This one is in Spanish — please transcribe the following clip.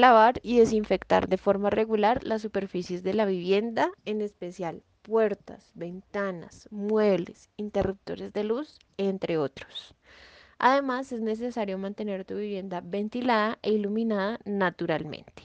lavar y desinfectar de forma regular las superficies de la vivienda, en especial puertas, ventanas, muebles, interruptores de luz, entre otros. Además, es necesario mantener tu vivienda ventilada e iluminada naturalmente.